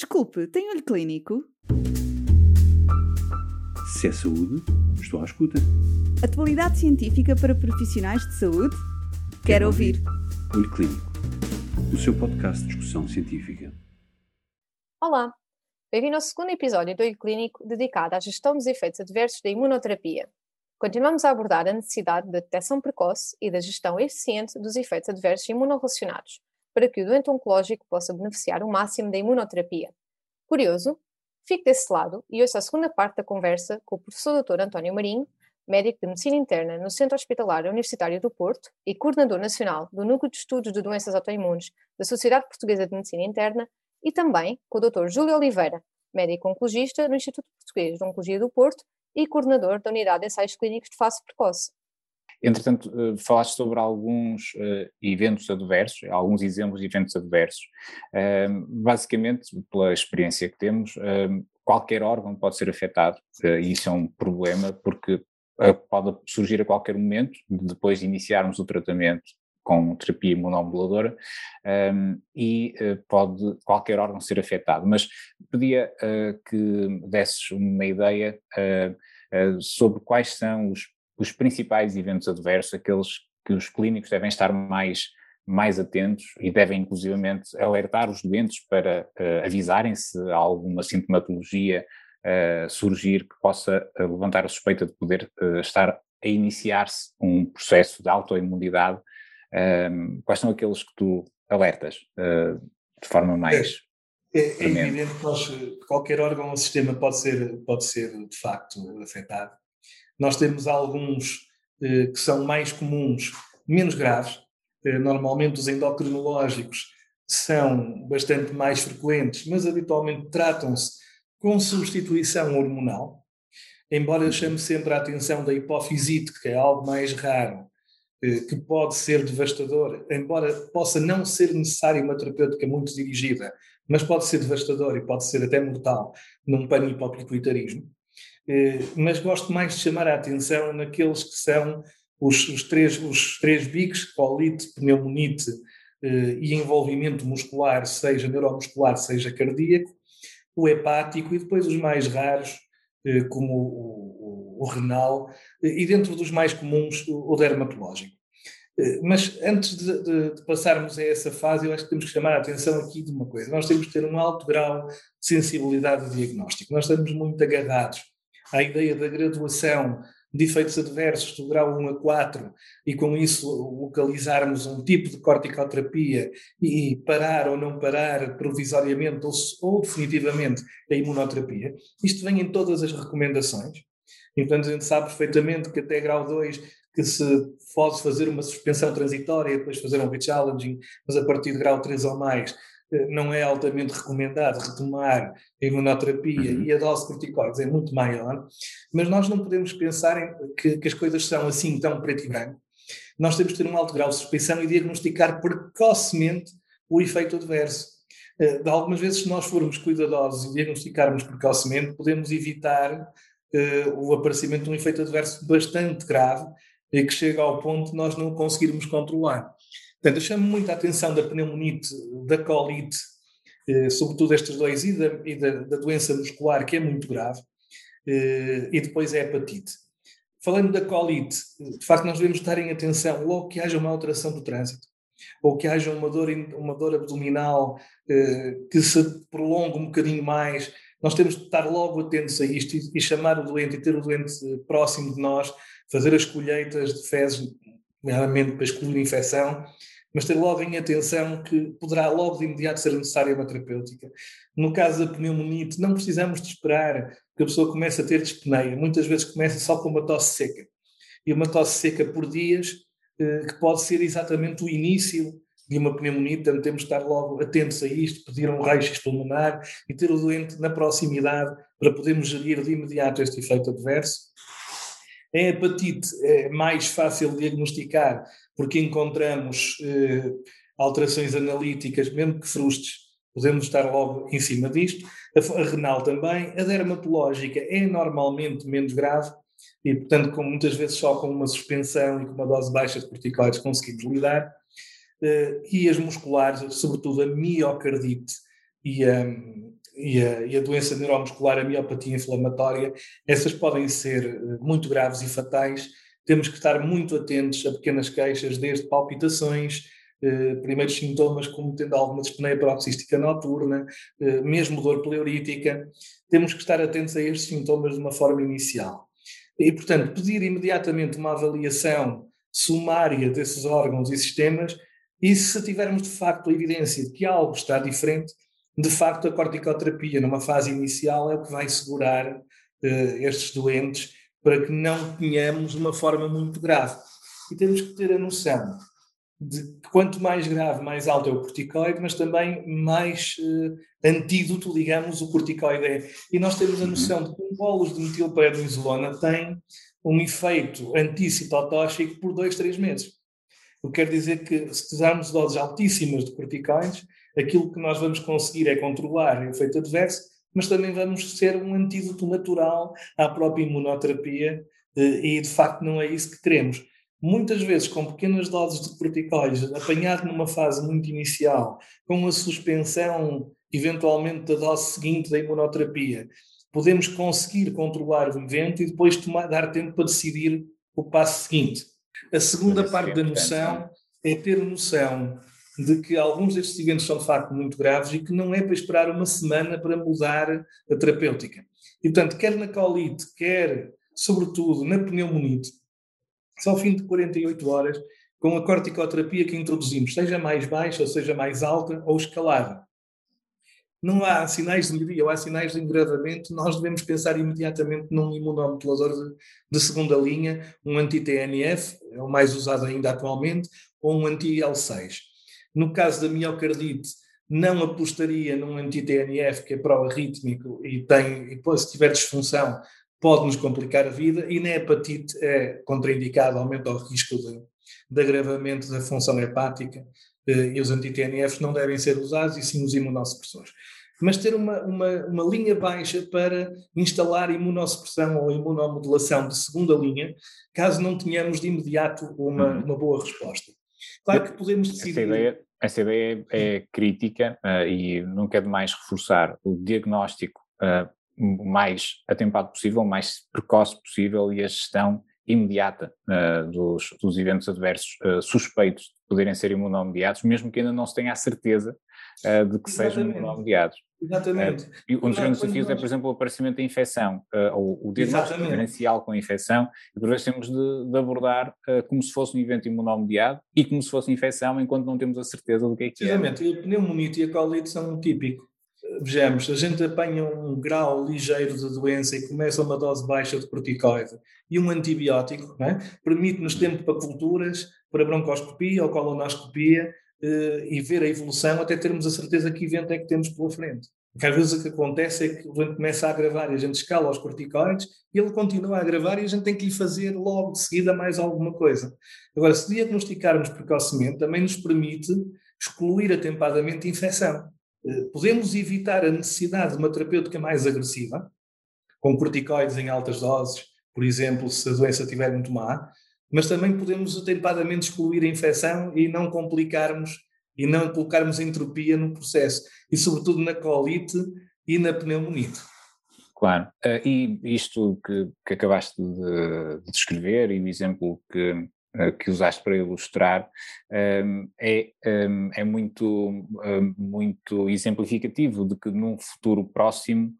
Desculpe, tem olho clínico? Se é saúde, estou à escuta. Atualidade científica para profissionais de saúde? Quero, Quero ouvir. ouvir. Olho Clínico, o seu podcast de discussão científica. Olá, bem-vindo ao segundo episódio do Olho Clínico dedicado à gestão dos efeitos adversos da imunoterapia. Continuamos a abordar a necessidade da detecção precoce e da gestão eficiente dos efeitos adversos imunorrelacionados, para que o doente oncológico possa beneficiar o máximo da imunoterapia. Curioso? Fique desse lado e ouça a segunda parte da conversa com o professor Dr. António Marinho, médico de Medicina Interna no Centro Hospitalar Universitário do Porto e coordenador nacional do Núcleo de Estudos de Doenças Autoimunes da Sociedade Portuguesa de Medicina Interna, e também com o Dr. Júlio Oliveira, médico oncologista no Instituto Português de Oncologia do Porto e coordenador da Unidade de Ensaios Clínicos de Fase Precoce. Entretanto, uh, falaste sobre alguns uh, eventos adversos, alguns exemplos de eventos adversos. Uh, basicamente, pela experiência que temos, qualquer órgão pode ser afetado, e isso é um problema, porque pode surgir a qualquer momento, depois de iniciarmos o tratamento com terapia imunomoduladora um, e pode qualquer órgão ser afetado. Mas pedia que desses uma ideia sobre quais são os os principais eventos adversos, aqueles que os clínicos devem estar mais, mais atentos e devem inclusivamente alertar os doentes para uh, avisarem se há alguma sintomatologia uh, surgir que possa uh, levantar a suspeita de poder estar a iniciar-se um processo de autoimunidade. Ehm, quais são aqueles que tu alertas de forma mais... É, é, é evidente que nós, qualquer órgão ou sistema pode ser, pode ser de facto afetado nós temos alguns eh, que são mais comuns, menos graves. Eh, normalmente os endocrinológicos são bastante mais frequentes, mas habitualmente tratam-se com substituição hormonal. Embora eu chame sempre a atenção da hipofisite, que é algo mais raro, eh, que pode ser devastador, embora possa não ser necessário uma terapêutica muito dirigida, mas pode ser devastador e pode ser até mortal num panhipopituitarismo. Eh, mas gosto mais de chamar a atenção naqueles que são os, os três, os três bigs, colite, pneumonite eh, e envolvimento muscular, seja neuromuscular, seja cardíaco, o hepático e depois os mais raros, eh, como o, o, o renal, e dentro dos mais comuns, o, o dermatológico. Mas antes de, de, de, passarmos a essa fase, eu acho que temos que chamar a atenção aqui de uma coisa. Nós temos que ter um alto grau de sensibilidade de diagnóstico. Nós estamos muito agarrados à ideia da graduação de efeitos adversos do grau 1 a 4 e com isso localizarmos um tipo de corticoterapia e parar ou não parar provisoriamente ou, ou definitivamente a imunoterapia. Isto vem em todas as recomendações. E, portanto, a gente sabe perfeitamente que até grau 2 que se pode fazer uma suspensão transitória depois fazer um rechallenging, mas a partir de grau 3 ou mais não é altamente recomendado retomar a imunoterapia uhum. e a dose de corticoides é muito maior, mas nós não podemos pensar em que, que, as coisas são assim tão preto e branco. Nós temos que ter um alto grau de suspeição e diagnosticar precocemente o efeito adverso. Eh, de algumas vezes, se nós formos cuidadosos e diagnosticarmos precocemente, podemos evitar uh, o aparecimento de um efeito adverso bastante grave e que chega ao ponto de nós não conseguirmos controlar. Portanto, chamo muito a atenção da pneumonite, da colite, eh, sobretudo estes dois, e, da, e da, da, doença muscular, que é muito grave, eh, e depois a hepatite. Falando da colite, de facto, nós devemos estar em atenção logo que haja uma alteração do trânsito, ou que haja uma dor, uma dor abdominal eh, que se prolongue um bocadinho mais, nós temos de estar logo atentos a isto e, e chamar o doente e ter o doente próximo de nós, fazer as colheitas de fezes, nomeadamente para excluir infecção, mas ter logo em atenção que poderá logo de imediato ser necessária uma terapêutica. No caso da pneumonite, não precisamos de esperar que a pessoa comece a ter dispneia. Muitas vezes começa só com uma tosse seca. E uma tosse seca por dias, eh, que pode ser exatamente o início de uma pneumonite, portanto temos de estar logo atentos a isto, pedir um raio-x pulmonar e ter o doente na proximidade para podermos gerir de imediato este efeito adverso. A hepatite é mais fácil diagnosticar porque encontramos eh, alterações analíticas, mesmo que frustes, podemos estar logo em cima disto. A, a, renal também. A dermatológica é normalmente menos grave e, portanto, com, muitas vezes só com uma suspensão e com uma dose baixa de corticoides conseguimos lidar. Eh, e as musculares, sobretudo a miocardite e a, e a, e a, doença neuromuscular, a miopatia inflamatória, essas podem ser muito graves e fatais. Temos que estar muito atentos a pequenas queixas, desde palpitações, eh, primeiros sintomas como tendo alguma dispneia paroxística noturna, eh, mesmo dor pleurítica. Temos que estar atentos a estes sintomas de uma forma inicial. E, portanto, pedir imediatamente uma avaliação sumária desses órgãos e sistemas e se tivermos de facto a evidência de que algo está diferente, de facto a corticoterapia numa fase inicial é o que vai segurar uh, estes doentes para que não tenhamos uma forma muito grave. E temos que ter a noção de que quanto mais grave, mais alto é o corticoide, mas também mais uh, antídoto, digamos, o corticoide é. E nós temos a uhum. noção de que um bolos de metilprednisolona tem um efeito anticitotóxico por dois, três meses. O que quer dizer que se usarmos doses altíssimas de corticoides, aquilo que nós vamos conseguir é controlar o efeito adverso, mas também vamos ser um antídoto natural à própria imunoterapia eh, e de facto não é isso que queremos. Muitas vezes com pequenas doses de corticoides, apanhado numa fase muito inicial, com a suspensão eventualmente da dose seguinte da imunoterapia, podemos conseguir controlar o evento e depois tomar, dar tempo para decidir o passo seguinte. A segunda parte da noção é ter noção de que alguns destes eventos são de facto muito graves e que não é para esperar uma semana para mudar a terapêutica. E, portanto, quer na colite, quer, sobretudo, na pneumonite, só ao fim de 48 horas, com a corticoterapia que introduzimos, seja mais baixa, ou seja mais alta ou escalada, não há sinais de melhoria ou há sinais de engravamento, nós devemos pensar imediatamente num imunomodulador de, de segunda linha, um anti-TNF, é o mais usado ainda atualmente, ou um anti-L6. No caso da miocardite, não apostaria num anti-TNF que é pró-arrítmico e tem, e se tiver disfunção, pode nos complicar a vida, e na hepatite é contraindicado, aumenta o risco de, de agravamento da função hepática eh, e os anti-TNFs não devem ser usados, e sim os imunossupressores. Mas ter uma, uma, uma linha baixa para instalar imunossupressão ou imunomodulação de segunda linha, caso não tenhamos de imediato uma, uhum. uma boa resposta. Claro que podemos decidir. Essa ideia, essa ideia é crítica uh, e nunca é demais reforçar o diagnóstico uh, o mais atempado possível, o mais precoce possível e a gestão imediata uh, dos, dos, eventos adversos suspeitos de poderem ser imunomediados, mesmo que ainda não se tenha a certeza uh, de que Exatamente. sejam imunomediados. Exatamente. e um dos grandes desafios nós... é, por exemplo, o aparecimento da infecção, ou o diagnóstico diferencial com a infecção, e por vezes temos de, de abordar como se fosse um evento imunomediado e como se fosse infecção, enquanto não temos a certeza do que é que é. Exatamente, e a pneumonite e a colite são um típico vejamos, a gente apanha um grau ligeiro de doença e começa uma dose baixa de corticoide e um antibiótico, é? permite-nos tempo para culturas, para broncoscopia ou colonoscopia e ver a evolução até termos a certeza que evento é que temos pela frente. Porque às vezes o que acontece é que o doente começa a agravar e a gente escala os corticoides e ele continua a agravar e a gente tem que lhe fazer logo de seguida mais alguma coisa. Agora, se diagnosticarmos precocemente, também nos permite excluir atempadamente a infecção. Eh, podemos evitar a necessidade de uma terapêutica mais agressiva, com corticoides em altas doses, por exemplo, se a doença estiver muito má, mas também podemos atempadamente excluir a infecção e não complicarmos e não colocarmos entropia no processo, e sobretudo na colite e na pneumonite. Claro, uh, e isto que, que acabaste de, de, descrever e o exemplo que, uh, que usaste para ilustrar um, é, um, é muito, um, muito exemplificativo de que num futuro próximo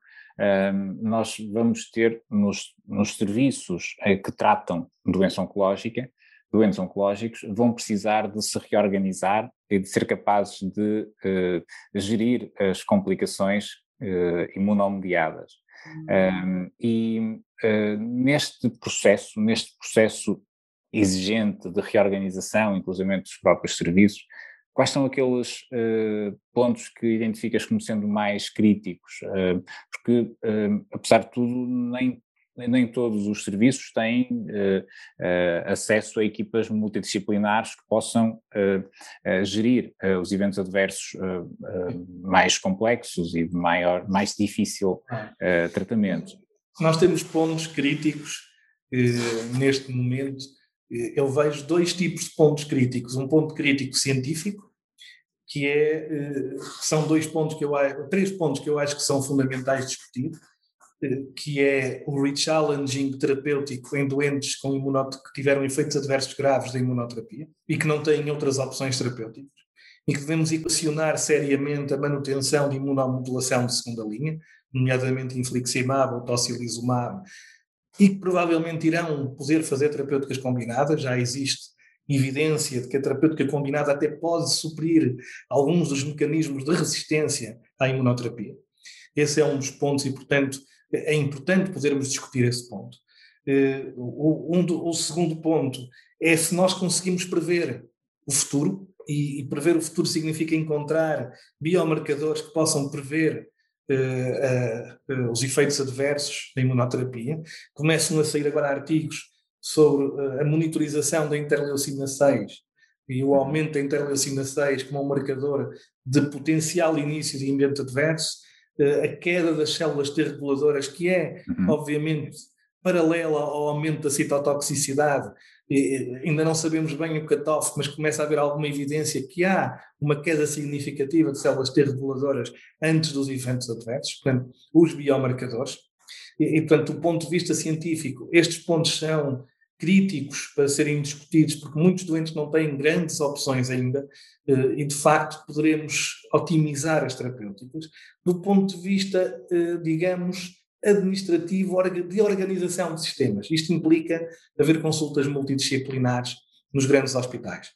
nós vamos ter nos, nos serviços eh, que tratam doença oncológica, doentes oncológicos, vão precisar de se reorganizar e de ser capazes de uh, gerir as complicações uh, imunomediadas. E neste processo, neste processo exigente de reorganização, inclusive dos próprios serviços, Quais são aqueles uh, pontos que identificas como sendo mais críticos? Uh, porque, uh, apesar de tudo, nem, nem todos os serviços têm acesso a equipas multidisciplinares que possam gerir os eventos adversos mais complexos e de maior, mais difícil tratamento. Nós temos pontos críticos neste momento eu vejo dois tipos de pontos críticos. Um ponto crítico científico, que é, são dois pontos que eu três pontos que eu acho que são fundamentais discutir, que é o rechallenging terapêutico em doentes com que tiveram efeitos adversos graves da imunoterapia e que não têm outras opções terapêuticas e que devemos equacionar seriamente a manutenção de imunomodulação de segunda linha, nomeadamente infliximab ou tocilizumab, e que provavelmente irão poder fazer terapêuticas combinadas, já existe evidência de que a terapêutica combinada até pode suprir alguns dos mecanismos de resistência à imunoterapia. Esse é um dos pontos e, portanto, é importante podermos discutir esse ponto. Eh, o, um do, o segundo ponto é se nós conseguimos prever o futuro, e, e, prever o futuro significa encontrar biomarcadores que possam prever os efeitos adversos da imunoterapia. Começam a sair agora artigos sobre a monitorização da interleucina 6 e o aumento da interleucina 6 como um marcador de potencial início de ambiente adverso, a queda das células T reguladoras, que é, uhum. obviamente, paralela ao aumento da citotoxicidade, ainda não sabemos bem o cutoff, mas começa a haver alguma evidência que há uma queda significativa de células T reguladoras antes dos eventos adversos, portanto, os biomarcadores. E, e, portanto, do ponto de vista científico, estes pontos são críticos para serem discutidos, porque muitos doentes não têm grandes opções ainda, eh, e de facto poderemos otimizar as terapêuticas. Do ponto de vista, eh, digamos, administrativo de organização de sistemas. Isto implica haver consultas multidisciplinares nos grandes hospitais.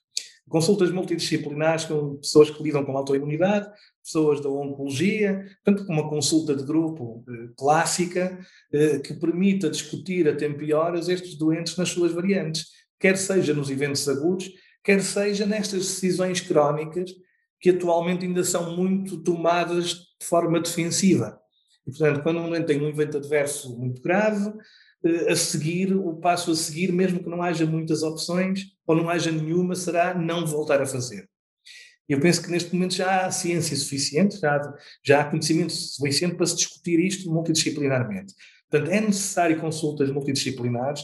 Consultas multidisciplinares com pessoas que lidam com autoimunidade, pessoas da oncologia, portanto, uma consulta de grupo eh, clássica eh, que permita discutir a tempo e horas estes doentes nas suas variantes, quer seja nos eventos agudos, quer seja nestas decisões crónicas que atualmente ainda são muito tomadas de forma defensiva. E, portanto, quando um doente tem um evento adverso muito grave, eh, a seguir, o passo a seguir, mesmo que não haja muitas opções, ou não haja nenhuma, será não voltar a fazer. Eu penso que neste momento já há ciência suficiente, já, já há conhecimento suficiente para se discutir isto multidisciplinarmente. Portanto, é necessário consultas multidisciplinares,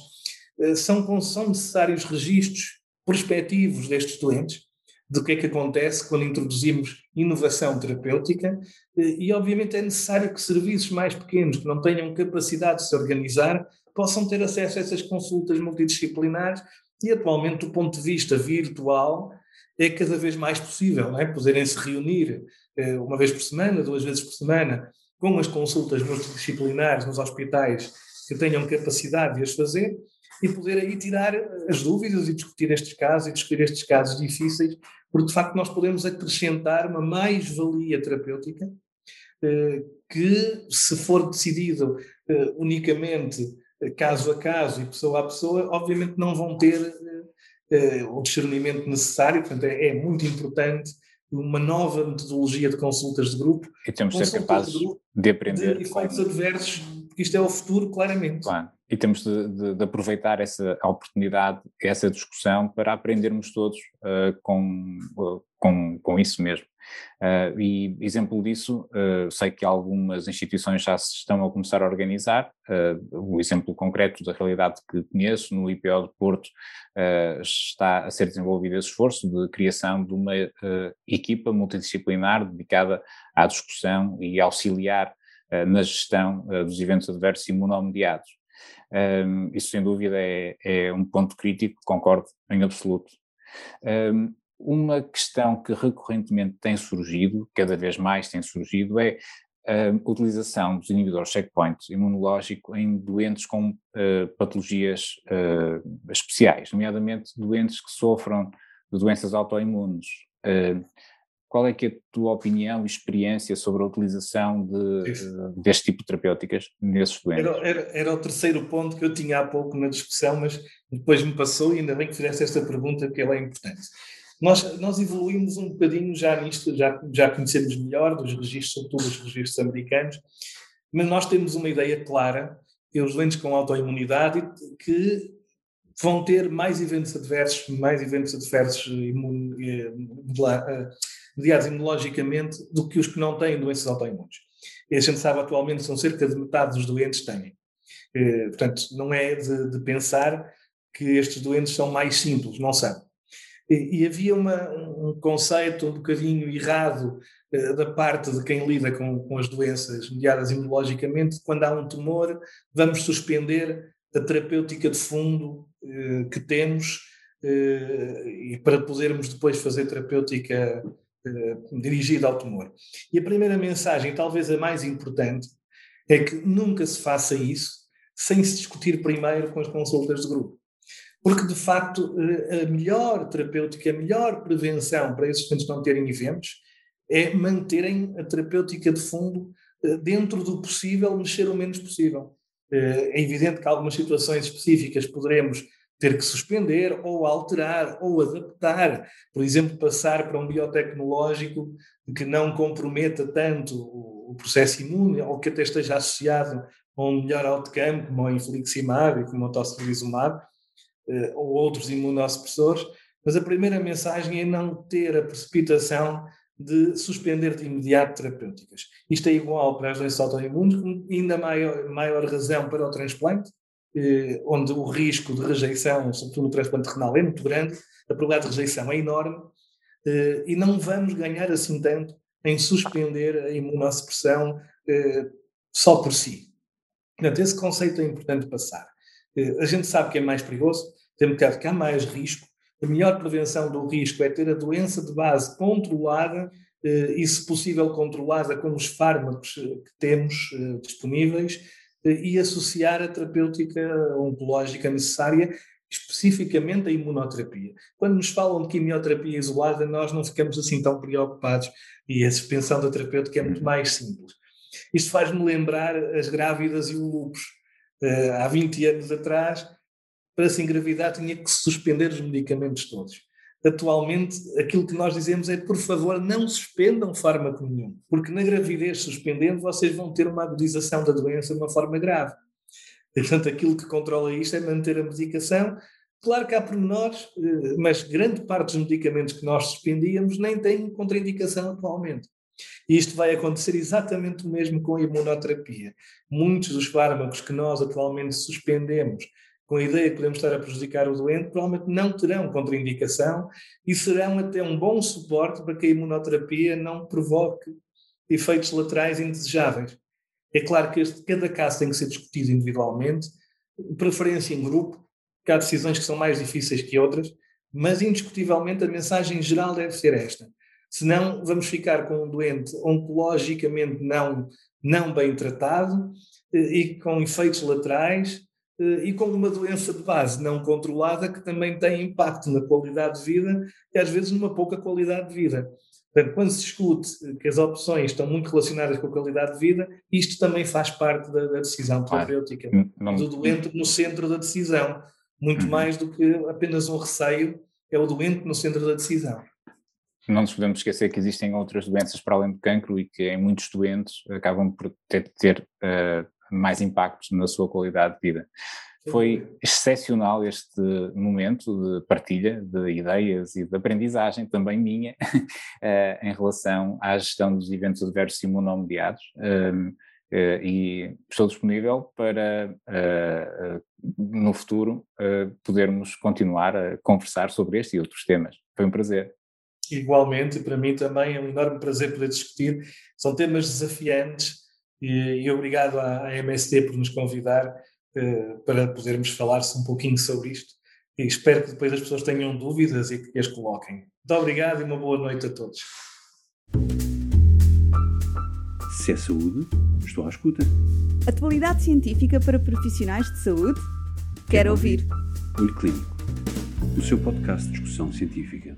eh, são, são necessários registros prospectivos destes doentes, do que é que acontece quando introduzimos inovação terapêutica eh, e, obviamente, é necessário que serviços mais pequenos, que não tenham capacidade de se organizar, possam ter acesso a essas consultas multidisciplinares e, atualmente, do ponto de vista virtual, é cada vez mais possível, não é? Poderem se reunir eh, uma vez por semana, duas vezes por semana, com as consultas multidisciplinares nos hospitais que tenham capacidade de as fazer e poder aí tirar as dúvidas e discutir estes casos e discutir estes casos difíceis porque de facto nós podemos acrescentar uma mais-valia terapêutica eh, que, se for decidido eh, unicamente eh, caso a caso e pessoa a pessoa, obviamente não vão ter o discernimento necessário, portanto é, é muito importante uma nova metodologia de consultas de grupo. E temos de ser capazes de, de, aprender. De efeitos adversos, isto é o futuro, claramente. Claro e temos de, de, de, aproveitar essa oportunidade, essa discussão, para aprendermos todos uh, com, uh, com, com isso mesmo. Uh, e exemplo disso, sei que algumas instituições já se estão a começar a organizar. o exemplo concreto da realidade que conheço, no IPO de Porto, está a ser desenvolvido esse esforço de criação de uma equipa multidisciplinar dedicada à discussão e auxiliar na gestão dos eventos adversos imunomediados. Um, isso, sem dúvida, é, é, um ponto crítico, concordo em absoluto. Um, uma questão que recorrentemente tem surgido, cada vez mais tem surgido, é a utilização dos inibidores checkpoint imunológico em doentes com uh, patologias uh, especiais, nomeadamente doentes que sofram de doenças autoimunes. Uh, qual é que é a tua opinião e experiência sobre a utilização de, deste tipo de terapêuticas nesses doentes? Era, era, era, o terceiro ponto que eu tinha há pouco na discussão, mas depois me passou e ainda bem que fizeste esta pergunta, porque ela é importante. Nós, nós evoluímos um bocadinho já nisto, já, já conhecemos melhor dos registros, sobretudo os registros americanos, mas nós temos uma ideia clara que os doentes com autoimunidade que vão ter mais eventos adversos, mais eventos adversos imun, eh, mediados imunologicamente do que os que não têm doenças autoimunes. E a gente sabe atualmente são cerca de metade dos doentes têm. Eh, portanto, não é de, de, pensar que estes doentes são mais simples, não são. E, e havia uma, um conceito um bocadinho errado uh, da parte de quem lida com, com as doenças mediadas imunologicamente, quando há um tumor, vamos suspender a terapêutica de fundo uh, que temos uh, e para podermos depois fazer terapêutica dirigida ao tumor. E a primeira mensagem, talvez a mais importante, é que nunca se faça isso sem se discutir primeiro com as consultas de grupo. Porque, de facto, eh, a melhor terapêutica, a melhor prevenção para esses pacientes não terem eventos é manterem a terapêutica de fundo eh, dentro do possível, mexer o menos possível. Eh, é evidente que algumas situações específicas poderemos ter que suspender ou alterar ou adaptar, por exemplo, passar para um biotecnológico que não comprometa tanto o processo imune ou que até esteja associado a um melhor outcome, como o infliximab e como o tocilizumab, eh, ou outros imunossupressores, mas a primeira mensagem é não ter a precipitação de suspender de imediato terapêuticas. Isto é igual para as doenças autoimunes, ainda maior, maior razão para o transplante, onde o risco de rejeição, sobretudo no transplante renal, é muito grande, a probabilidade de rejeição é enorme, eh, e não vamos ganhar assim tanto em suspender a imunossupressão só por si. Portanto, esse conceito é importante passar. A gente sabe que é mais perigoso, temos que há mais risco. A melhor prevenção do risco é ter a doença de base controlada eh, e, se possível, controlada com os fármacos eh, que temos eh, disponíveis e associar a terapêutica oncológica necessária, especificamente a imunoterapia. Quando nos falam de quimioterapia isolada, nós não ficamos assim tão preocupados e a suspensão da terapêutica é muito mais simples. Isto faz-me lembrar as grávidas e o lúpus. Há 20 anos atrás, para se engravidar tinha que suspender os medicamentos todos. Atualmente, aquilo que nós dizemos é, por favor, não suspendam fármaco nenhum, porque na gravidez suspendendo vocês vão ter uma agudização da doença de uma forma grave. Portanto, aquilo que controla isto é manter a medicação. Claro que há pormenores, eh, mas grande parte dos medicamentos que nós suspendíamos nem têm contraindicação atualmente. E isto vai acontecer exatamente o mesmo com a imunoterapia. Muitos dos fármacos que nós atualmente suspendemos com a ideia que podemos estar a prejudicar o doente, provavelmente não terão contraindicação e serão até um bom suporte para que a imunoterapia não provoque efeitos laterais indesejáveis. É claro que este, cada caso tem que ser discutido individualmente, preferência em grupo, porque há decisões que são mais difíceis que outras, mas indiscutivelmente a mensagem geral deve ser esta. Senão vamos ficar com um doente oncologicamente não, não bem tratado eh, e com efeitos laterais e com uma doença de base não controlada que também tem impacto na qualidade de vida e às vezes numa pouca qualidade de vida. Portanto, quando se discute que as opções estão muito relacionadas com a qualidade de vida, isto também faz parte da, da decisão terapêutica, claro. do doente no centro da decisão, muito uhum. mais do que apenas um receio, é o doente no centro da decisão. Não nos podemos esquecer que existem outras doenças para além do cancro e que em muitos doentes acabam por ter, ter uh, mais impactos na sua qualidade de vida. Foi excepcional este momento de partilha de ideias e de aprendizagem, também minha, eh, em relação à gestão dos eventos adversos imunomediados. Um, Uh, e estou disponível para, uh, uh, no futuro, podermos continuar a conversar sobre este e outros temas. Foi um prazer. Igualmente, para mim também é um enorme prazer poder discutir. São temas desafiantes e, e obrigado à, à, MST por nos convidar uh, para podermos falar-se um pouquinho sobre isto. E espero que depois as pessoas tenham dúvidas e que as coloquem. Muito obrigado e uma boa noite a todos. Se é saúde, estou à escuta. Atualidade científica para profissionais de saúde? Quero, Quero ouvir. ouvir. Olho Clínico, o seu podcast de discussão científica.